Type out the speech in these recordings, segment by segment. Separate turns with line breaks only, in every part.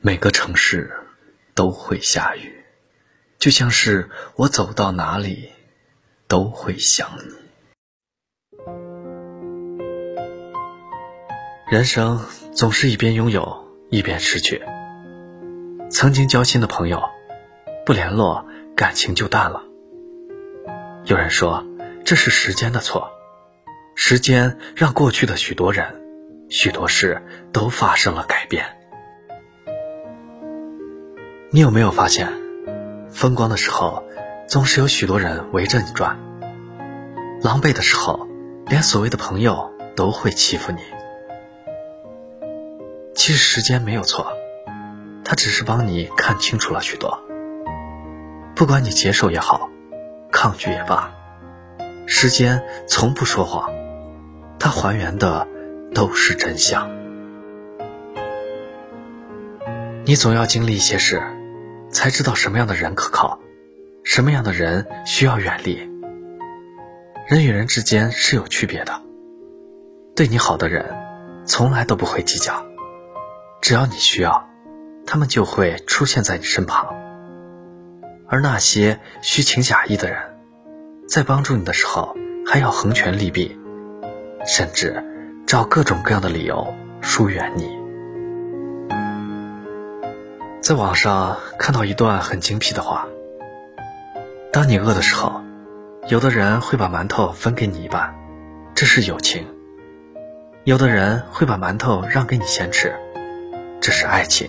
每个城市都会下雨，就像是我走到哪里都会想你。人生总是一边拥有一边失去，曾经交心的朋友，不联络，感情就淡了。有人说，这是时间的错，时间让过去的许多人、许多事都发生了改变。你有没有发现，风光的时候，总是有许多人围着你转；狼狈的时候，连所谓的朋友都会欺负你。其实时间没有错，它只是帮你看清楚了许多。不管你接受也好，抗拒也罢，时间从不说谎，它还原的都是真相。你总要经历一些事。才知道什么样的人可靠，什么样的人需要远离。人与人之间是有区别的，对你好的人，从来都不会计较，只要你需要，他们就会出现在你身旁。而那些虚情假意的人，在帮助你的时候，还要横权利弊，甚至找各种各样的理由疏远你。在网上看到一段很精辟的话：当你饿的时候，有的人会把馒头分给你一半，这是友情；有的人会把馒头让给你先吃，这是爱情；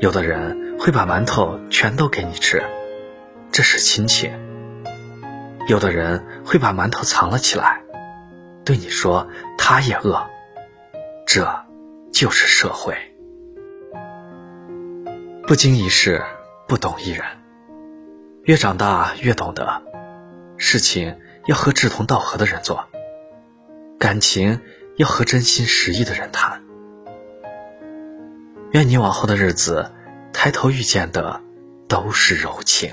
有的人会把馒头全都给你吃，这是亲情；有的人会把馒头藏了起来，对你说他也饿，这就是社会。不经一事，不懂一人。越长大越懂得，事情要和志同道合的人做，感情要和真心实意的人谈。愿你往后的日子，抬头遇见的都是柔情。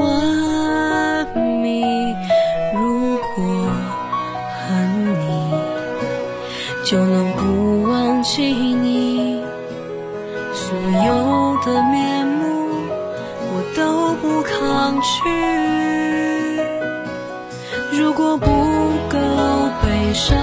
你，所有的面目我都不抗拒。如果不够悲伤，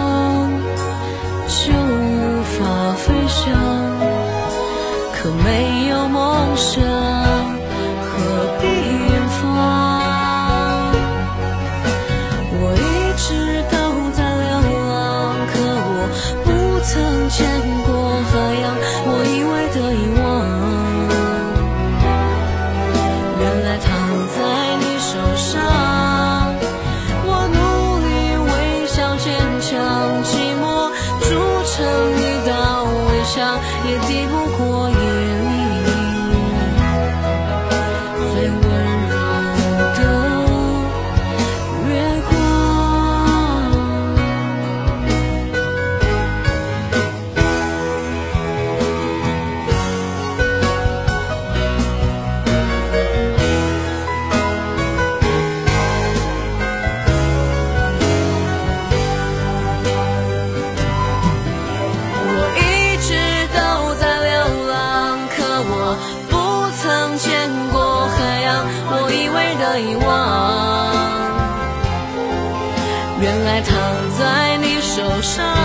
遗忘，原来躺在你手上。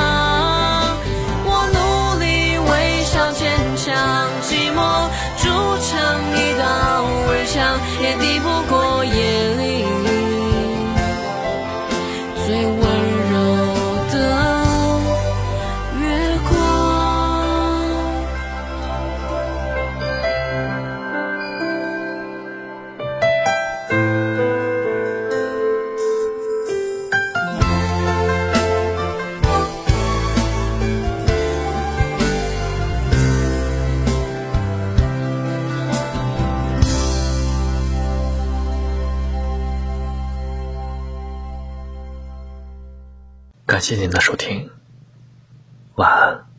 谢谢您的收听，晚安。